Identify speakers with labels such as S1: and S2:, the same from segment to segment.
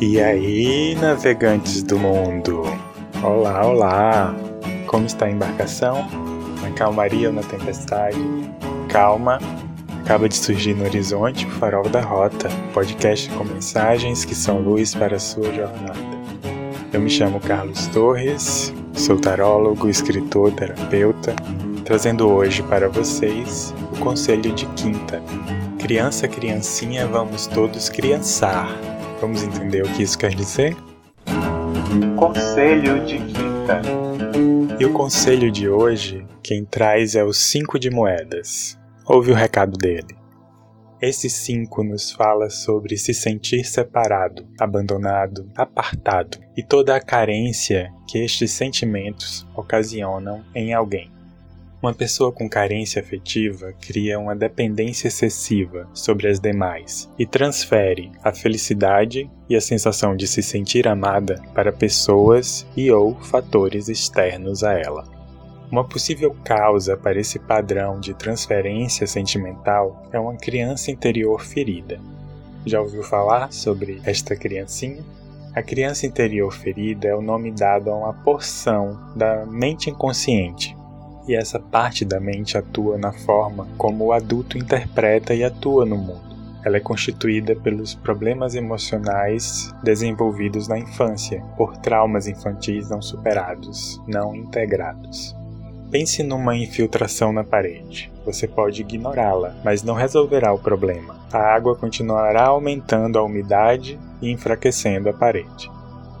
S1: E aí, navegantes do mundo? Olá, olá! Como está a embarcação? Na calmaria ou na tempestade? Calma, acaba de surgir no horizonte o Farol da Rota, podcast com mensagens que são luz para a sua jornada. Eu me chamo Carlos Torres, sou tarólogo, escritor, terapeuta, trazendo hoje para vocês o conselho de quinta. Criança, criancinha, vamos todos criançar. Vamos entender o que isso quer dizer? Conselho de quinta. E o conselho de hoje, quem traz é o cinco de moedas. Ouve o recado dele. Esse cinco nos fala sobre se sentir separado, abandonado, apartado e toda a carência que estes sentimentos ocasionam em alguém. Uma pessoa com carência afetiva cria uma dependência excessiva sobre as demais e transfere a felicidade e a sensação de se sentir amada para pessoas e ou fatores externos a ela. Uma possível causa para esse padrão de transferência sentimental é uma criança interior ferida. Já ouviu falar sobre esta criancinha? A criança interior ferida é o nome dado a uma porção da mente inconsciente e essa parte da mente atua na forma como o adulto interpreta e atua no mundo. Ela é constituída pelos problemas emocionais desenvolvidos na infância, por traumas infantis não superados, não integrados. Pense numa infiltração na parede. Você pode ignorá-la, mas não resolverá o problema. A água continuará aumentando a umidade e enfraquecendo a parede.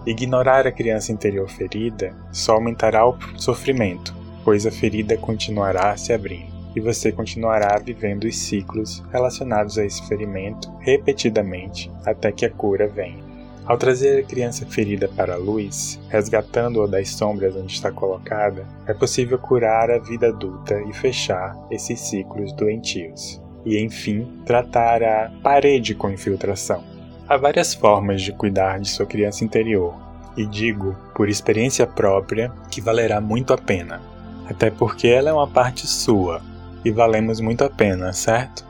S1: Ignorar a criança interior ferida só aumentará o sofrimento, pois a ferida continuará se abrindo e você continuará vivendo os ciclos relacionados a esse ferimento repetidamente até que a cura venha. Ao trazer a criança ferida para a luz, resgatando-a das sombras onde está colocada, é possível curar a vida adulta e fechar esses ciclos doentios. E, enfim, tratar a parede com infiltração. Há várias formas de cuidar de sua criança interior, e digo, por experiência própria, que valerá muito a pena até porque ela é uma parte sua e valemos muito a pena, certo?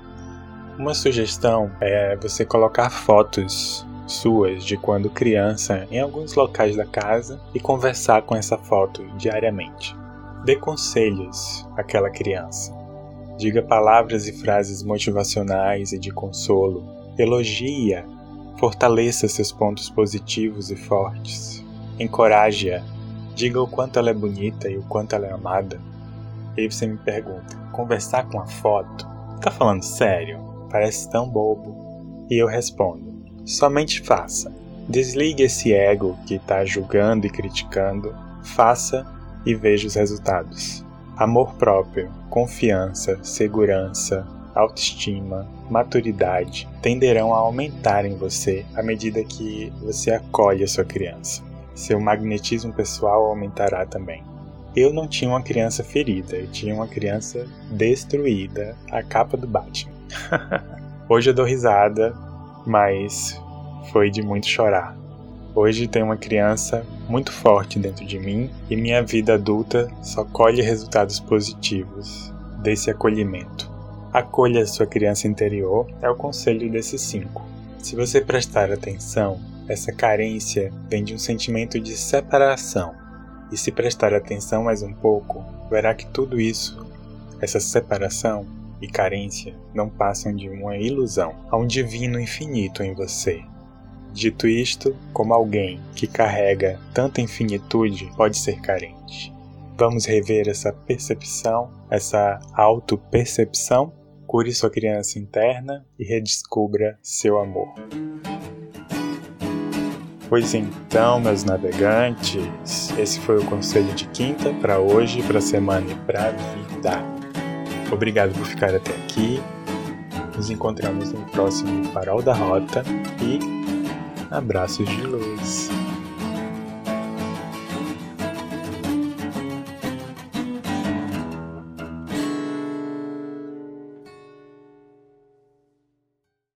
S1: Uma sugestão é você colocar fotos suas de quando criança em alguns locais da casa e conversar com essa foto diariamente. Dê conselhos àquela criança. Diga palavras e frases motivacionais e de consolo. Elogie-a. Fortaleça seus pontos positivos e fortes. Encoraje-a Diga o quanto ela é bonita e o quanto ela é amada. E aí você me pergunta: conversar com a foto? Tá falando sério? Parece tão bobo. E eu respondo: somente faça. Desligue esse ego que está julgando e criticando. Faça e veja os resultados. Amor próprio, confiança, segurança, autoestima, maturidade tenderão a aumentar em você à medida que você acolhe a sua criança seu magnetismo pessoal aumentará também. Eu não tinha uma criança ferida, eu tinha uma criança destruída, a capa do Batman. Hoje eu dou risada, mas foi de muito chorar. Hoje tem uma criança muito forte dentro de mim e minha vida adulta só colhe resultados positivos desse acolhimento. Acolha sua criança interior é o conselho desses cinco. Se você prestar atenção, essa carência vem de um sentimento de separação. E se prestar atenção mais um pouco, verá que tudo isso, essa separação e carência, não passam de uma ilusão. Há um divino infinito em você. Dito isto, como alguém que carrega tanta infinitude pode ser carente. Vamos rever essa percepção, essa autopercepção? Cure sua criança interna e redescubra seu amor. Pois então, meus navegantes, esse foi o conselho de quinta para hoje, para semana e para vida. Obrigado por ficar até aqui. Nos encontramos no próximo Farol da Rota e abraços de luz.